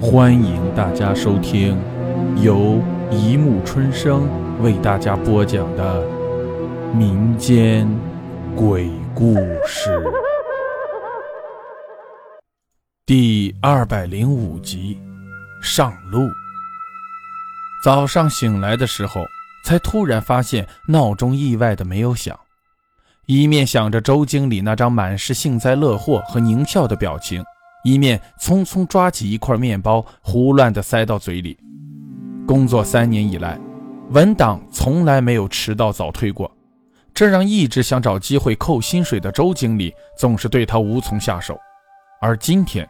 欢迎大家收听由一木春生为大家播讲的民间鬼故事第二百零五集上路。早上醒来的时候，才突然发现闹钟意外的没有响，一面想着周经理那张满是幸灾乐祸和狞笑的表情。一面匆匆抓起一块面包，胡乱地塞到嘴里。工作三年以来，文档从来没有迟到早退过，这让一直想找机会扣薪水的周经理总是对他无从下手。而今天，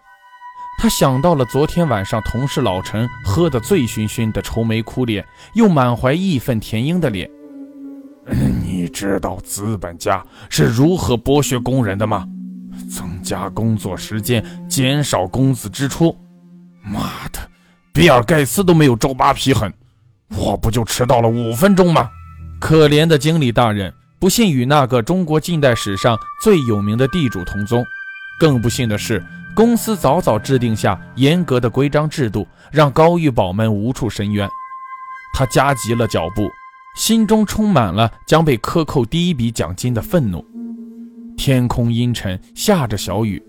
他想到了昨天晚上同事老陈喝得醉醺醺的愁眉苦脸又满怀义愤填膺的脸。你知道资本家是如何剥削工人的吗？增加工作时间，减少工资支出。妈的，比尔盖茨都没有周扒皮狠，我不就迟到了五分钟吗？可怜的经理大人，不幸与那个中国近代史上最有名的地主同宗。更不幸的是，公司早早制定下严格的规章制度，让高玉宝们无处申冤。他加急了脚步，心中充满了将被克扣第一笔奖金的愤怒。天空阴沉，下着小雨。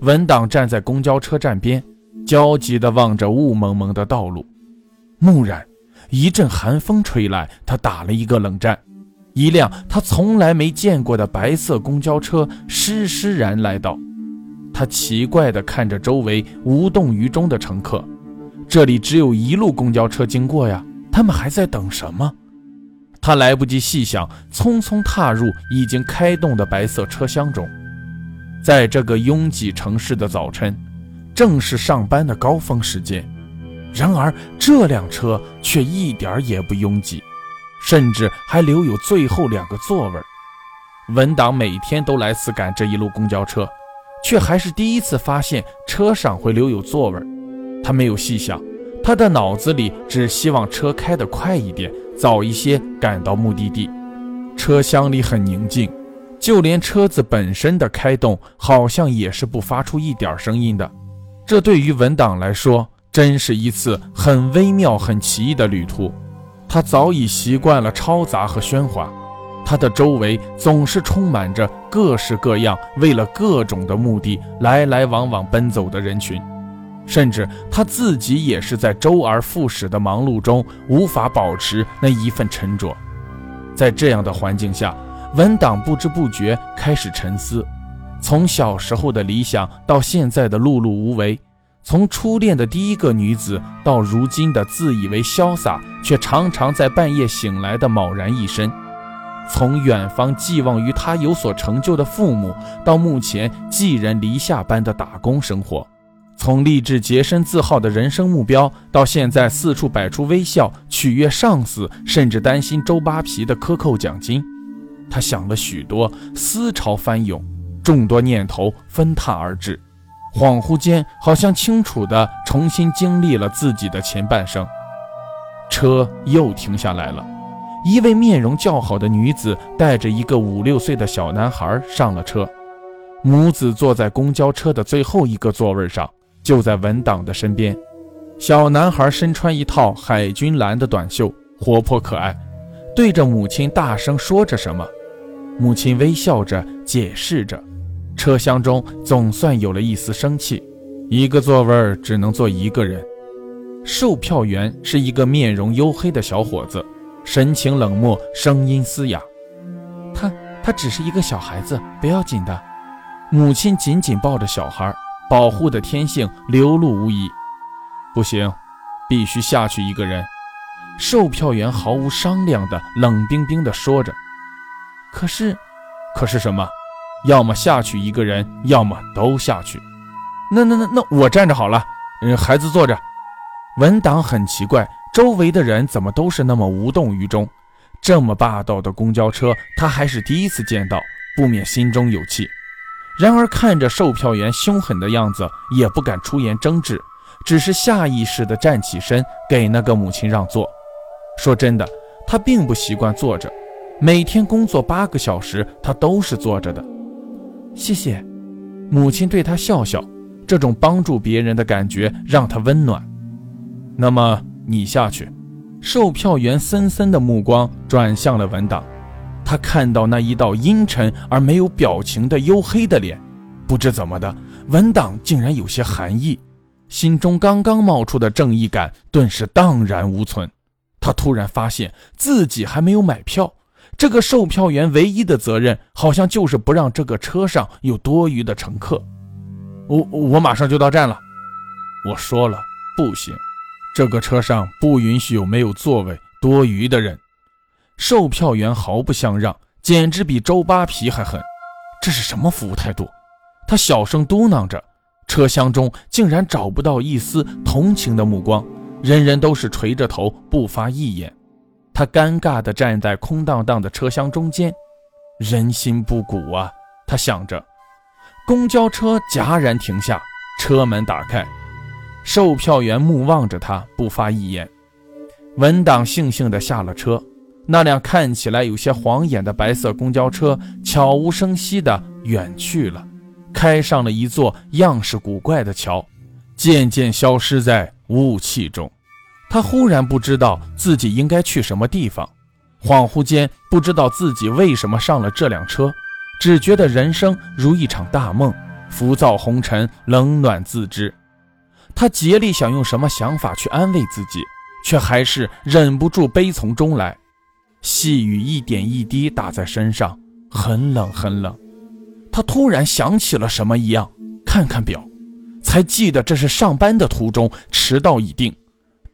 文档站在公交车站边，焦急地望着雾蒙蒙的道路。蓦然，一阵寒风吹来，他打了一个冷战。一辆他从来没见过的白色公交车施施然来到。他奇怪地看着周围无动于衷的乘客。这里只有一路公交车经过呀，他们还在等什么？他来不及细想，匆匆踏入已经开动的白色车厢中。在这个拥挤城市的早晨，正是上班的高峰时间。然而，这辆车却一点也不拥挤，甚至还留有最后两个座位。文档每天都来此赶这一路公交车，却还是第一次发现车上会留有座位。他没有细想，他的脑子里只希望车开得快一点。早一些赶到目的地，车厢里很宁静，就连车子本身的开动好像也是不发出一点声音的。这对于文档来说，真是一次很微妙、很奇异的旅途。他早已习惯了嘈杂和喧哗，他的周围总是充满着各式各样、为了各种的目的来来往往奔走的人群。甚至他自己也是在周而复始的忙碌中无法保持那一份沉着。在这样的环境下，文档不知不觉开始沉思：从小时候的理想到现在的碌碌无为，从初恋的第一个女子到如今的自以为潇洒却常常在半夜醒来的茫然一身，从远方寄望于他有所成就的父母到目前寄人篱下般的打工生活。从立志洁身自好的人生目标，到现在四处摆出微笑取悦上司，甚至担心周扒皮的克扣奖金，他想了许多，思潮翻涌，众多念头纷沓而至，恍惚间好像清楚地重新经历了自己的前半生。车又停下来了，一位面容较好的女子带着一个五六岁的小男孩上了车，母子坐在公交车的最后一个座位上。就在文档的身边，小男孩身穿一套海军蓝的短袖，活泼可爱，对着母亲大声说着什么。母亲微笑着解释着。车厢中总算有了一丝生气。一个座位只能坐一个人。售票员是一个面容黝黑的小伙子，神情冷漠，声音嘶哑。他他只是一个小孩子，不要紧的。母亲紧紧抱着小孩。保护的天性流露无遗，不行，必须下去一个人。售票员毫无商量的冷冰冰的说着。可是，可是什么？要么下去一个人，要么都下去。那那那那，我站着好了。嗯，孩子坐着。文档很奇怪，周围的人怎么都是那么无动于衷？这么霸道的公交车，他还是第一次见到，不免心中有气。然而，看着售票员凶狠的样子，也不敢出言争执，只是下意识地站起身，给那个母亲让座。说真的，他并不习惯坐着，每天工作八个小时，他都是坐着的。谢谢，母亲对他笑笑，这种帮助别人的感觉让他温暖。那么你下去。售票员森森的目光转向了文档，他看到那一道阴沉而没有表情的黝黑的脸，不知怎么的，文档竟然有些寒意，心中刚刚冒出的正义感顿时荡然无存。他突然发现自己还没有买票。这个售票员唯一的责任，好像就是不让这个车上有多余的乘客。我我马上就到站了。我说了不行，这个车上不允许有没有座位、多余的人。售票员毫不相让，简直比周扒皮还狠。这是什么服务态度？他小声嘟囔着，车厢中竟然找不到一丝同情的目光，人人都是垂着头，不发一言。他尴尬地站在空荡荡的车厢中间，人心不古啊！他想着。公交车戛然停下，车门打开，售票员目望着他，不发一言。文档悻悻地下了车，那辆看起来有些晃眼的白色公交车悄无声息地远去了，开上了一座样式古怪的桥，渐渐消失在雾气中。他忽然不知道自己应该去什么地方，恍惚间不知道自己为什么上了这辆车，只觉得人生如一场大梦，浮躁红尘，冷暖自知。他竭力想用什么想法去安慰自己，却还是忍不住悲从中来。细雨一点一滴打在身上，很冷很冷。他突然想起了什么一样，看看表，才记得这是上班的途中，迟到已定。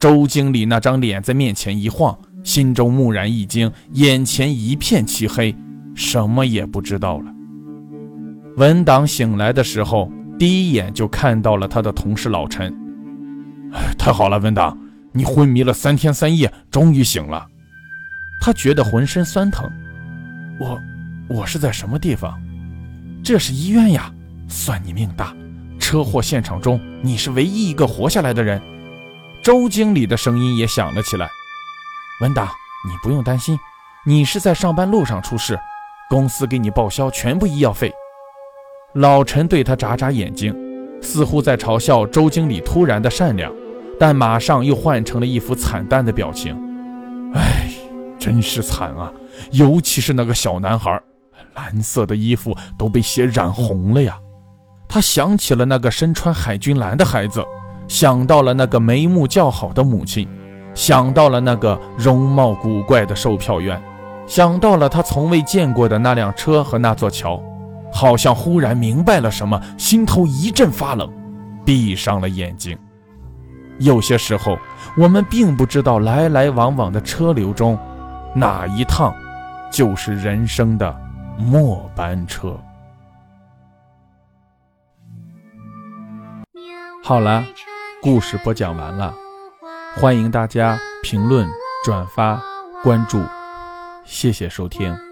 周经理那张脸在面前一晃，心中蓦然一惊，眼前一片漆黑，什么也不知道了。文档醒来的时候，第一眼就看到了他的同事老陈。哎，太好了，文档，你昏迷了三天三夜，终于醒了。他觉得浑身酸疼。我，我是在什么地方？这是医院呀！算你命大，车祸现场中你是唯一一个活下来的人。周经理的声音也响了起来：“文达，你不用担心，你是在上班路上出事，公司给你报销全部医药费。”老陈对他眨眨眼睛，似乎在嘲笑周经理突然的善良，但马上又换成了一副惨淡的表情：“哎，真是惨啊！尤其是那个小男孩，蓝色的衣服都被血染红了呀。”他想起了那个身穿海军蓝的孩子。想到了那个眉目较好的母亲，想到了那个容貌古怪的售票员，想到了他从未见过的那辆车和那座桥，好像忽然明白了什么，心头一阵发冷，闭上了眼睛。有些时候，我们并不知道来来往往的车流中，哪一趟就是人生的末班车。好了。故事播讲完了，欢迎大家评论、转发、关注，谢谢收听。